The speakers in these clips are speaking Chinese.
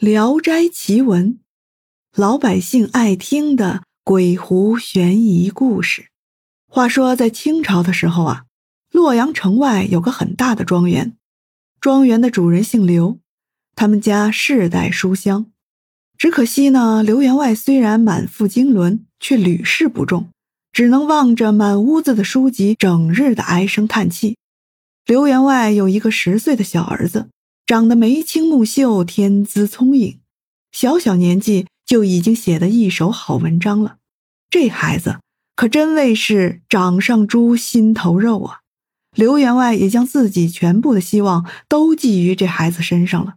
《聊斋奇闻》，老百姓爱听的鬼狐悬疑故事。话说，在清朝的时候啊，洛阳城外有个很大的庄园，庄园的主人姓刘，他们家世代书香。只可惜呢，刘员外虽然满腹经纶，却屡试不中，只能望着满屋子的书籍，整日的唉声叹气。刘员外有一个十岁的小儿子。长得眉清目秀，天资聪颖，小小年纪就已经写得一手好文章了。这孩子可真谓是掌上珠，心头肉啊！刘员外也将自己全部的希望都寄于这孩子身上了。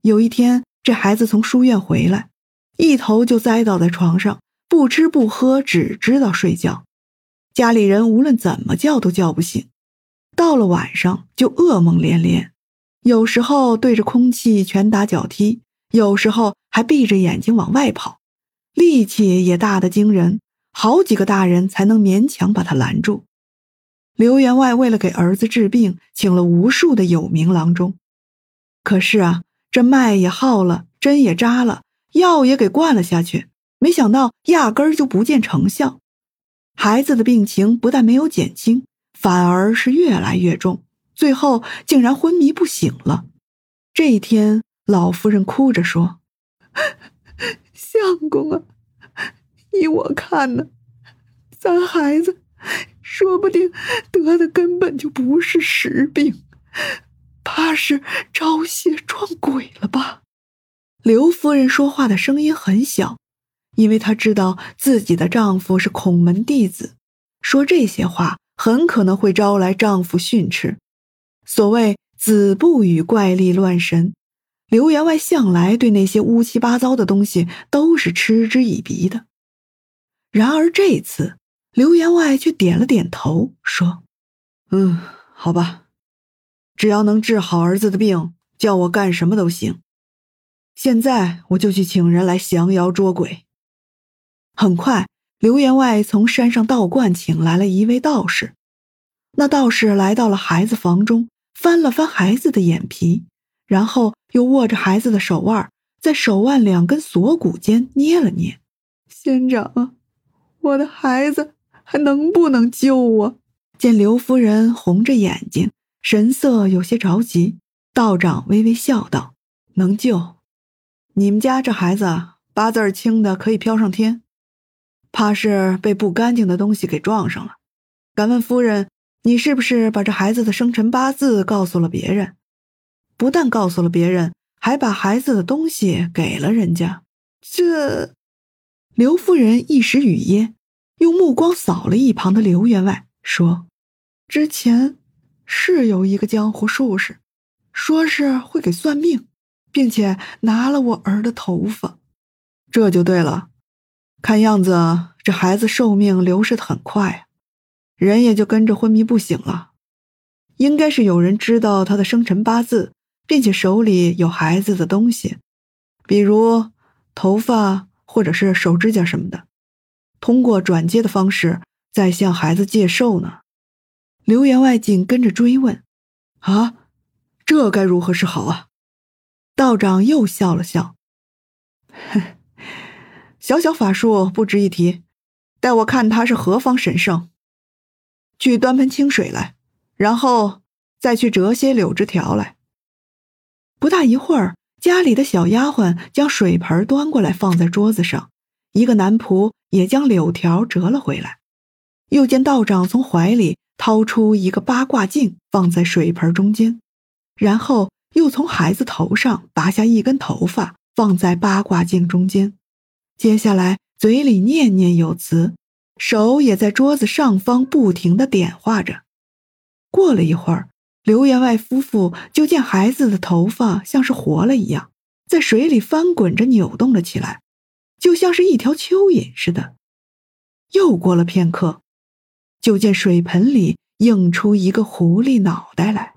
有一天，这孩子从书院回来，一头就栽倒在床上，不吃不喝，只知道睡觉。家里人无论怎么叫都叫不醒，到了晚上就噩梦连连。有时候对着空气拳打脚踢，有时候还闭着眼睛往外跑，力气也大得惊人，好几个大人才能勉强把他拦住。刘员外为了给儿子治病，请了无数的有名郎中，可是啊，这脉也耗了，针也扎了，药也给灌了下去，没想到压根儿就不见成效。孩子的病情不但没有减轻，反而是越来越重。最后竟然昏迷不醒了。这一天，老夫人哭着说：“ 相公啊，依我看呢，咱孩子说不定得的根本就不是实病，怕是招邪撞鬼了吧？”刘夫人说话的声音很小，因为她知道自己的丈夫是孔门弟子，说这些话很可能会招来丈夫训斥。所谓“子不语怪力乱神”，刘员外向来对那些乌七八糟的东西都是嗤之以鼻的。然而这次，刘员外却点了点头，说：“嗯，好吧，只要能治好儿子的病，叫我干什么都行。现在我就去请人来降妖捉鬼。”很快，刘员外从山上道观请来了一位道士。那道士来到了孩子房中。翻了翻孩子的眼皮，然后又握着孩子的手腕，在手腕两根锁骨间捏了捏。仙长啊，我的孩子还能不能救啊？见刘夫人红着眼睛，神色有些着急，道长微微笑道：“能救。你们家这孩子八字轻的可以飘上天，怕是被不干净的东西给撞上了。敢问夫人？”你是不是把这孩子的生辰八字告诉了别人？不但告诉了别人，还把孩子的东西给了人家。这，刘夫人一时语噎，用目光扫了一旁的刘员外，说：“之前是有一个江湖术士，说是会给算命，并且拿了我儿的头发。这就对了。看样子这孩子寿命流逝的很快啊。”人也就跟着昏迷不醒了，应该是有人知道他的生辰八字，并且手里有孩子的东西，比如头发或者是手指甲什么的，通过转接的方式在向孩子借寿呢。刘员外紧跟着追问：“啊，这该如何是好啊？”道长又笑了笑：“小小法术不值一提，待我看他是何方神圣。”去端盆清水来，然后再去折些柳枝条来。不大一会儿，家里的小丫鬟将水盆端过来放在桌子上，一个男仆也将柳条折了回来。又见道长从怀里掏出一个八卦镜，放在水盆中间，然后又从孩子头上拔下一根头发，放在八卦镜中间。接下来嘴里念念有词。手也在桌子上方不停的点画着。过了一会儿，刘员外夫妇就见孩子的头发像是活了一样，在水里翻滚着扭动了起来，就像是一条蚯蚓似的。又过了片刻，就见水盆里映出一个狐狸脑袋来。